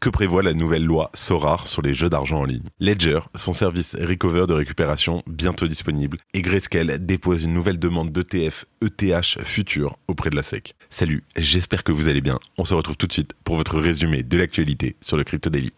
Que prévoit la nouvelle loi SORAR sur les jeux d'argent en ligne? Ledger, son service Recover de récupération, bientôt disponible, et Grayscale dépose une nouvelle demande d'ETF ETH futur auprès de la SEC. Salut, j'espère que vous allez bien. On se retrouve tout de suite pour votre résumé de l'actualité sur le Crypto Daily.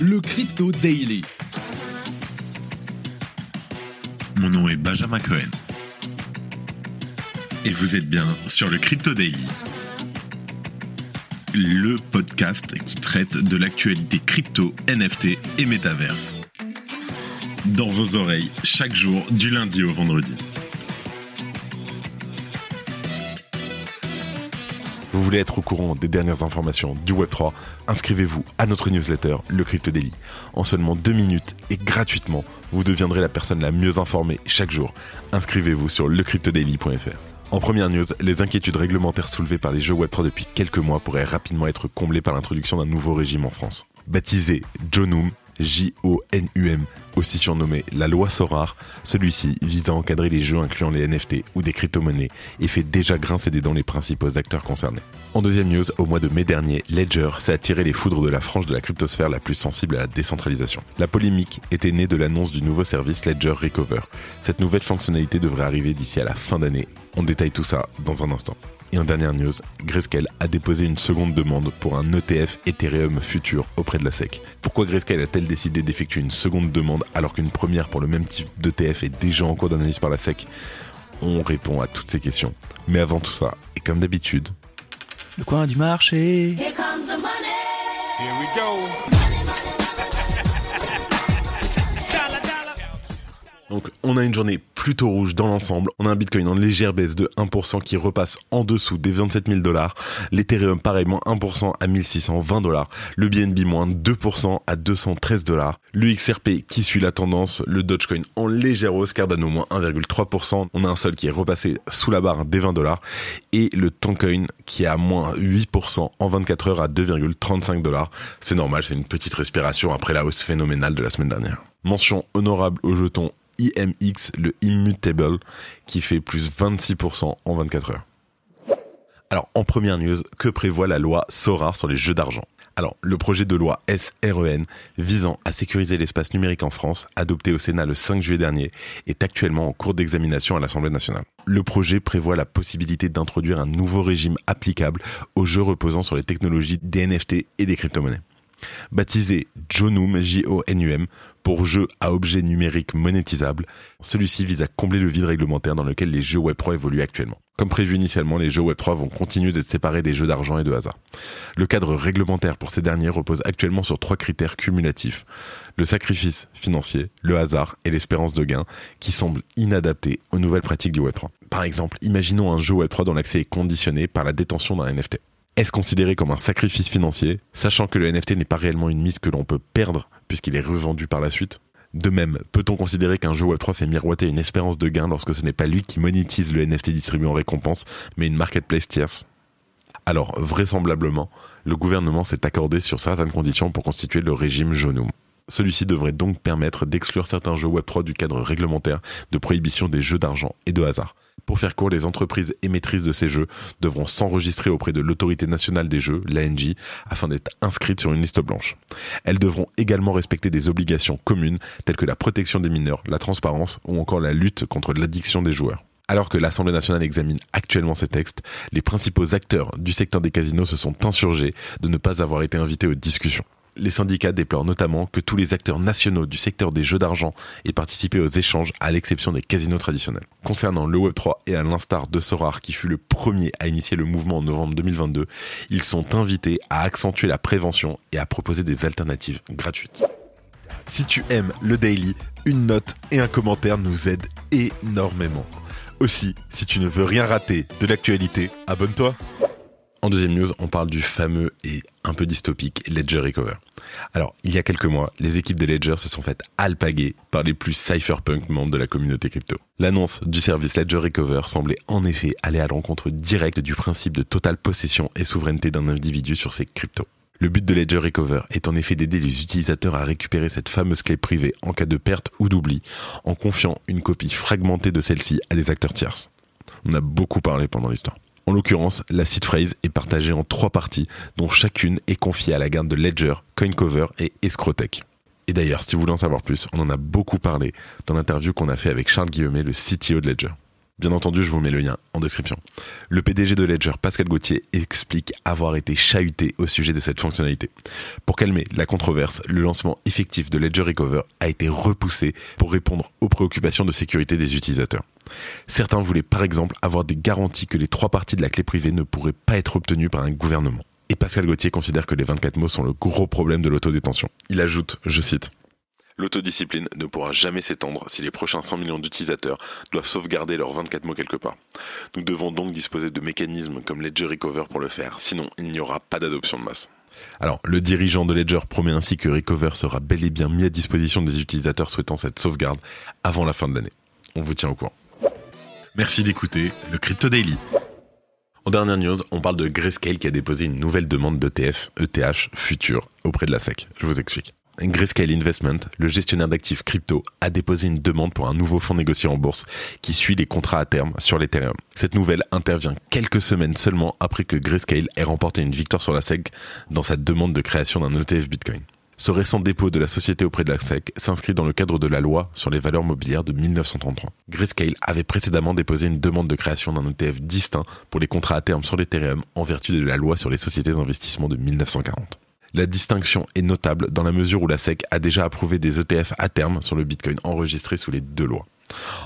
Le Crypto Daily. Mon nom est Benjamin Cohen. Et vous êtes bien sur le Crypto Daily le podcast qui traite de l'actualité crypto, NFT et métaverse. Dans vos oreilles, chaque jour, du lundi au vendredi. Vous voulez être au courant des dernières informations du Web3 Inscrivez-vous à notre newsletter, le Crypto Daily. En seulement deux minutes et gratuitement, vous deviendrez la personne la mieux informée chaque jour. Inscrivez-vous sur lecryptodaily.fr. En première news, les inquiétudes réglementaires soulevées par les jeux Web3 depuis quelques mois pourraient rapidement être comblées par l'introduction d'un nouveau régime en France. Baptisé Jonum, J-O-N-U-M, aussi surnommé la loi Sorar, celui-ci vise à encadrer les jeux incluant les NFT ou des crypto-monnaies et fait déjà grincer des dents les principaux acteurs concernés. En deuxième news, au mois de mai dernier, Ledger s'est attiré les foudres de la frange de la cryptosphère la plus sensible à la décentralisation. La polémique était née de l'annonce du nouveau service Ledger Recover. Cette nouvelle fonctionnalité devrait arriver d'ici à la fin d'année. On détaille tout ça dans un instant. Et en dernière news, Grayscale a déposé une seconde demande pour un ETF Ethereum futur auprès de la SEC. Pourquoi Grayscale a-t-elle décidé d'effectuer une seconde demande alors qu'une première pour le même type d'ETF est déjà en cours d'analyse par la SEC On répond à toutes ces questions. Mais avant tout ça, et comme d'habitude, le coin du marché. Here comes the money. Here we go. Donc on a une journée plutôt rouge dans l'ensemble. On a un Bitcoin en légère baisse de 1% qui repasse en dessous des 27 000 dollars. L'Ethereum pareil moins 1% à 1620 dollars. Le BNB moins 2% à 213 dollars. Le XRP qui suit la tendance. Le Dogecoin en légère hausse. Cardano moins 1,3%. On a un sol qui est repassé sous la barre des 20 dollars. Et le Toncoin qui est à moins 8% en 24 heures à 2,35 dollars. C'est normal, c'est une petite respiration après la hausse phénoménale de la semaine dernière. Mention honorable au jeton IMX, le Immutable, qui fait plus 26% en 24 heures. Alors, en première news, que prévoit la loi SORAR sur les jeux d'argent? Alors, le projet de loi SREN visant à sécuriser l'espace numérique en France, adopté au Sénat le 5 juillet dernier, est actuellement en cours d'examination à l'Assemblée nationale. Le projet prévoit la possibilité d'introduire un nouveau régime applicable aux jeux reposant sur les technologies des NFT et des crypto-monnaies. Baptisé Jonum, J-O-N-U-M, pour jeu à objet numérique monétisable, celui-ci vise à combler le vide réglementaire dans lequel les jeux Web3 évoluent actuellement. Comme prévu initialement, les jeux Web3 vont continuer d'être séparés des jeux d'argent et de hasard. Le cadre réglementaire pour ces derniers repose actuellement sur trois critères cumulatifs. Le sacrifice financier, le hasard et l'espérance de gain, qui semblent inadaptés aux nouvelles pratiques du Web3. Par exemple, imaginons un jeu Web3 dont l'accès est conditionné par la détention d'un NFT est-ce considéré comme un sacrifice financier, sachant que le NFT n'est pas réellement une mise que l'on peut perdre puisqu'il est revendu par la suite? De même, peut-on considérer qu'un jeu Web3 fait miroiter une espérance de gain lorsque ce n'est pas lui qui monétise le NFT distribué en récompense, mais une marketplace tierce? Alors, vraisemblablement, le gouvernement s'est accordé sur certaines conditions pour constituer le régime Jonum. Celui-ci devrait donc permettre d'exclure certains jeux Web3 du cadre réglementaire de prohibition des jeux d'argent et de hasard. Pour faire court, les entreprises émettrices de ces jeux devront s'enregistrer auprès de l'autorité nationale des jeux, l'ANJ, afin d'être inscrites sur une liste blanche. Elles devront également respecter des obligations communes telles que la protection des mineurs, la transparence ou encore la lutte contre l'addiction des joueurs. Alors que l'Assemblée nationale examine actuellement ces textes, les principaux acteurs du secteur des casinos se sont insurgés de ne pas avoir été invités aux discussions. Les syndicats déplorent notamment que tous les acteurs nationaux du secteur des jeux d'argent aient participé aux échanges à l'exception des casinos traditionnels. Concernant le Web3 et à l'instar de Sorar qui fut le premier à initier le mouvement en novembre 2022, ils sont invités à accentuer la prévention et à proposer des alternatives gratuites. Si tu aimes le daily, une note et un commentaire nous aident énormément. Aussi, si tu ne veux rien rater de l'actualité, abonne-toi. En deuxième news, on parle du fameux et un peu dystopique Ledger Recover. Alors, il y a quelques mois, les équipes de Ledger se sont faites alpaguer par les plus cypherpunk membres de la communauté crypto. L'annonce du service Ledger Recover semblait en effet aller à l'encontre directe du principe de totale possession et souveraineté d'un individu sur ses cryptos. Le but de Ledger Recover est en effet d'aider les utilisateurs à récupérer cette fameuse clé privée en cas de perte ou d'oubli, en confiant une copie fragmentée de celle-ci à des acteurs tierces. On a beaucoup parlé pendant l'histoire. En l'occurrence, la seed phrase est partagée en trois parties, dont chacune est confiée à la garde de Ledger, CoinCover et Escrotech. Et d'ailleurs, si vous voulez en savoir plus, on en a beaucoup parlé dans l'interview qu'on a fait avec Charles Guillemet, le CTO de Ledger. Bien entendu, je vous mets le lien en description. Le PDG de Ledger, Pascal Gauthier, explique avoir été chahuté au sujet de cette fonctionnalité. Pour calmer la controverse, le lancement effectif de Ledger Recover a été repoussé pour répondre aux préoccupations de sécurité des utilisateurs. Certains voulaient par exemple avoir des garanties que les trois parties de la clé privée ne pourraient pas être obtenues par un gouvernement. Et Pascal Gauthier considère que les 24 mots sont le gros problème de l'autodétention. Il ajoute, je cite, L'autodiscipline ne pourra jamais s'étendre si les prochains 100 millions d'utilisateurs doivent sauvegarder leurs 24 mots quelque part. Nous devons donc disposer de mécanismes comme Ledger Recover pour le faire, sinon il n'y aura pas d'adoption de masse. Alors, le dirigeant de Ledger promet ainsi que Recover sera bel et bien mis à disposition des utilisateurs souhaitant cette sauvegarde avant la fin de l'année. On vous tient au courant. Merci d'écouter le Crypto Daily. En dernière news, on parle de Grayscale qui a déposé une nouvelle demande d'ETF, ETH, futur, auprès de la SEC. Je vous explique. Grayscale Investment, le gestionnaire d'actifs crypto, a déposé une demande pour un nouveau fonds négocié en bourse qui suit les contrats à terme sur l'Ethereum. Cette nouvelle intervient quelques semaines seulement après que Grayscale ait remporté une victoire sur la SEC dans sa demande de création d'un ETF Bitcoin. Ce récent dépôt de la société auprès de la SEC s'inscrit dans le cadre de la loi sur les valeurs mobilières de 1933. Grayscale avait précédemment déposé une demande de création d'un ETF distinct pour les contrats à terme sur l'Ethereum en vertu de la loi sur les sociétés d'investissement de 1940. La distinction est notable dans la mesure où la SEC a déjà approuvé des ETF à terme sur le Bitcoin enregistrés sous les deux lois.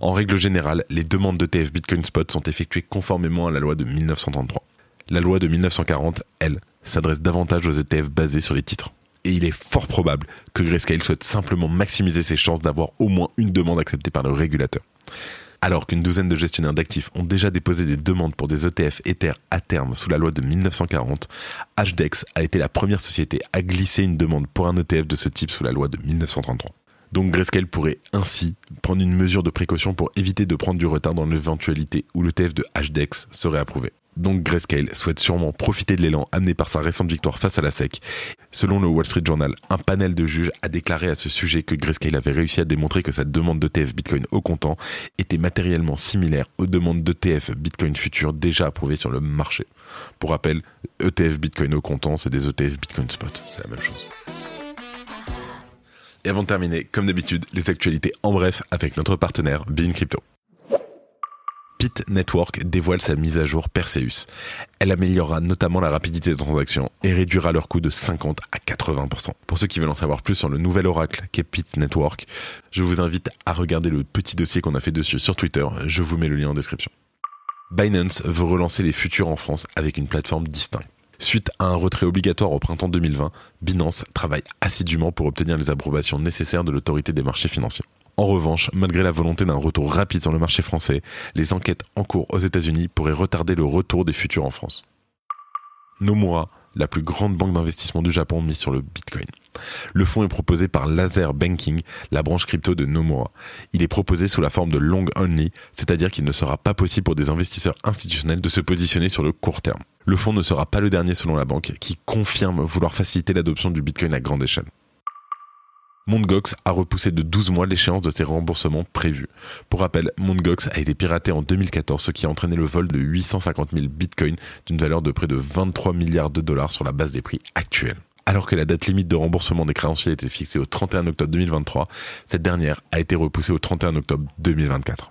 En règle générale, les demandes d'ETF Bitcoin Spot sont effectuées conformément à la loi de 1933. La loi de 1940, elle, s'adresse davantage aux ETF basés sur les titres. Et il est fort probable que Grayscale souhaite simplement maximiser ses chances d'avoir au moins une demande acceptée par le régulateur. Alors qu'une douzaine de gestionnaires d'actifs ont déjà déposé des demandes pour des ETF Ether à terme sous la loi de 1940, HDEX a été la première société à glisser une demande pour un ETF de ce type sous la loi de 1933. Donc Grayscale pourrait ainsi prendre une mesure de précaution pour éviter de prendre du retard dans l'éventualité où l'ETF de HDEX serait approuvé. Donc Grayscale souhaite sûrement profiter de l'élan amené par sa récente victoire face à la SEC. Selon le Wall Street Journal, un panel de juges a déclaré à ce sujet que Grayscale avait réussi à démontrer que sa demande d'ETF Bitcoin au comptant était matériellement similaire aux demandes d'ETF Bitcoin futures déjà approuvées sur le marché. Pour rappel, ETF Bitcoin au comptant, c'est des ETF Bitcoin Spot, c'est la même chose. Et avant de terminer, comme d'habitude, les actualités en bref avec notre partenaire Bean Crypto. Pit Network dévoile sa mise à jour Perseus. Elle améliorera notamment la rapidité de transaction et réduira leur coût de 50 à 80%. Pour ceux qui veulent en savoir plus sur le nouvel oracle qu'est Network, je vous invite à regarder le petit dossier qu'on a fait dessus sur Twitter. Je vous mets le lien en description. Binance veut relancer les futurs en France avec une plateforme distincte. Suite à un retrait obligatoire au printemps 2020, Binance travaille assidûment pour obtenir les approbations nécessaires de l'autorité des marchés financiers. En revanche, malgré la volonté d'un retour rapide sur le marché français, les enquêtes en cours aux États-Unis pourraient retarder le retour des futurs en France. Nomura, la plus grande banque d'investissement du Japon, mise sur le Bitcoin. Le fonds est proposé par Laser Banking, la branche crypto de Nomura. Il est proposé sous la forme de long only, c'est-à-dire qu'il ne sera pas possible pour des investisseurs institutionnels de se positionner sur le court terme. Le fonds ne sera pas le dernier selon la banque, qui confirme vouloir faciliter l'adoption du Bitcoin à grande échelle. Mt. a repoussé de 12 mois l'échéance de ses remboursements prévus. Pour rappel, Mt. a été piraté en 2014, ce qui a entraîné le vol de 850 000 bitcoins d'une valeur de près de 23 milliards de dollars sur la base des prix actuels. Alors que la date limite de remboursement des créanciers était fixée au 31 octobre 2023, cette dernière a été repoussée au 31 octobre 2024.